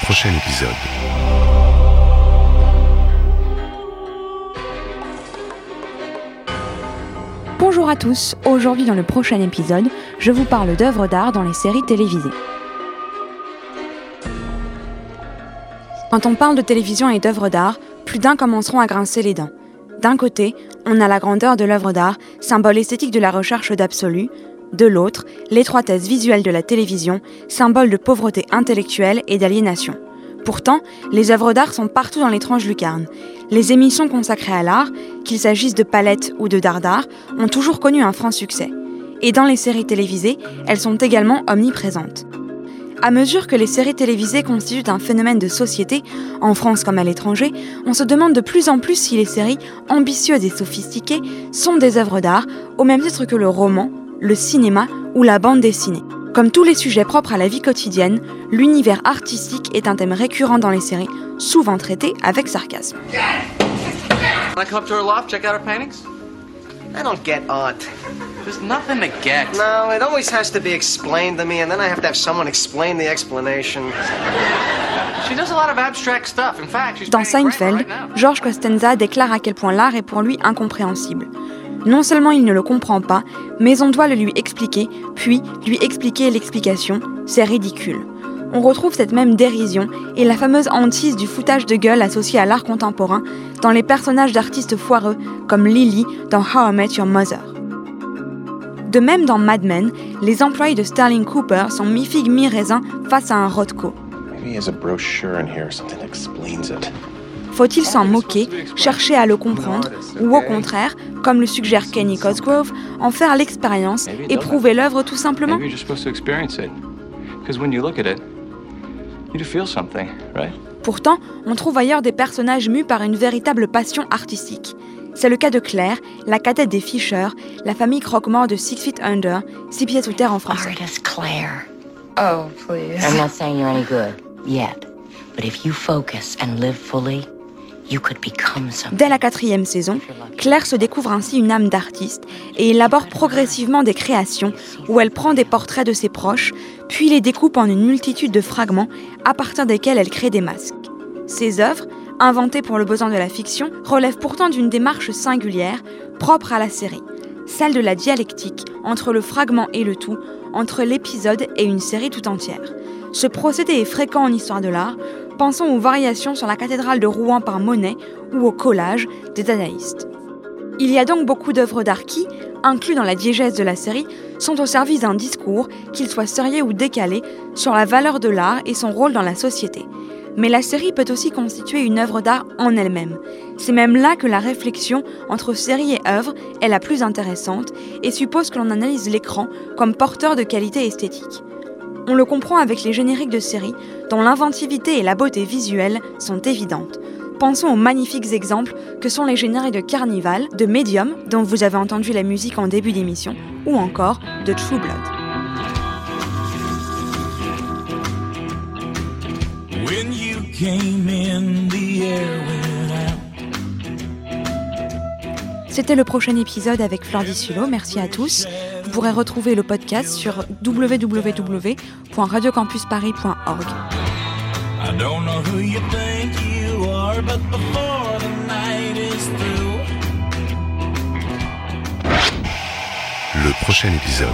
Prochain épisode. Bonjour à tous, aujourd'hui dans le prochain épisode, je vous parle d'œuvres d'art dans les séries télévisées. Quand on parle de télévision et d'œuvres d'art, plus d'un commenceront à grincer les dents. D'un côté, on a la grandeur de l'œuvre d'art, symbole esthétique de la recherche d'absolu, de l'autre, l'étroitesse visuelle de la télévision, symbole de pauvreté intellectuelle et d'aliénation. Pourtant, les œuvres d'art sont partout dans l'étrange lucarne. Les émissions consacrées à l'art, qu'il s'agisse de palettes ou de dardar, ont toujours connu un franc succès. Et dans les séries télévisées, elles sont également omniprésentes. À mesure que les séries télévisées constituent un phénomène de société, en France comme à l'étranger, on se demande de plus en plus si les séries, ambitieuses et sophistiquées, sont des œuvres d'art, au même titre que le roman, le cinéma ou la bande dessinée. Comme tous les sujets propres à la vie quotidienne, l'univers artistique est un thème récurrent dans les séries, souvent traité avec sarcasme. Can I come up to her loft, check out her paintings? I don't get art. There's nothing to get. No, it always has to be explained to me, and then I have to have someone explain the explanation. She does a lot of abstract stuff. In fact, she's Dans Seinfeld, right. George Costanza déclare à quel point l'art est pour lui incompréhensible. Non seulement il ne le comprend pas, mais on doit le lui expliquer, puis lui expliquer l'explication, c'est ridicule. On retrouve cette même dérision et la fameuse hantise du foutage de gueule associée à l'art contemporain dans les personnages d'artistes foireux comme Lily dans How I Met Your Mother. De même dans Mad Men, les employés de Sterling Cooper sont mi-figue mi-raisin face à un Rothko. Maybe Faut-il s'en moquer, chercher à le comprendre, ou au contraire, comme le suggère Kenny Cosgrove, en faire l'expérience, éprouver l'œuvre tout simplement? Pourtant, on trouve ailleurs des personnages mus par une véritable passion artistique. C'est le cas de Claire, la cadette des Fisher, la famille croque-mort de Six Feet Under, Six pieds sous terre en français. Artist Claire. Oh, please. I'm not saying you're any good yet, but if you focus and live fully, Dès la quatrième saison, Claire se découvre ainsi une âme d'artiste et élabore progressivement des créations où elle prend des portraits de ses proches, puis les découpe en une multitude de fragments à partir desquels elle crée des masques. Ses œuvres, inventées pour le besoin de la fiction, relèvent pourtant d'une démarche singulière, propre à la série, celle de la dialectique entre le fragment et le tout, entre l'épisode et une série tout entière. Ce procédé est fréquent en histoire de l'art, pensons aux variations sur la cathédrale de Rouen par Monet ou au collage des dadaïstes. Il y a donc beaucoup d'œuvres d'art qui, inclus dans la diégèse de la série, sont au service d'un discours, qu'il soit sérieux ou décalé, sur la valeur de l'art et son rôle dans la société. Mais la série peut aussi constituer une œuvre d'art en elle-même. C'est même là que la réflexion entre série et œuvre est la plus intéressante et suppose que l'on analyse l'écran comme porteur de qualité esthétique. On le comprend avec les génériques de séries, dont l'inventivité et la beauté visuelle sont évidentes. Pensons aux magnifiques exemples que sont les génériques de Carnival, de Medium, dont vous avez entendu la musique en début d'émission, ou encore de True Blood. When you came in, the air went out. C'était le prochain épisode avec Fleur Dissulo. Merci à tous. Vous pourrez retrouver le podcast sur www.radiocampusparis.org. I don't know who you think you are, but before the night is through. Le prochain épisode.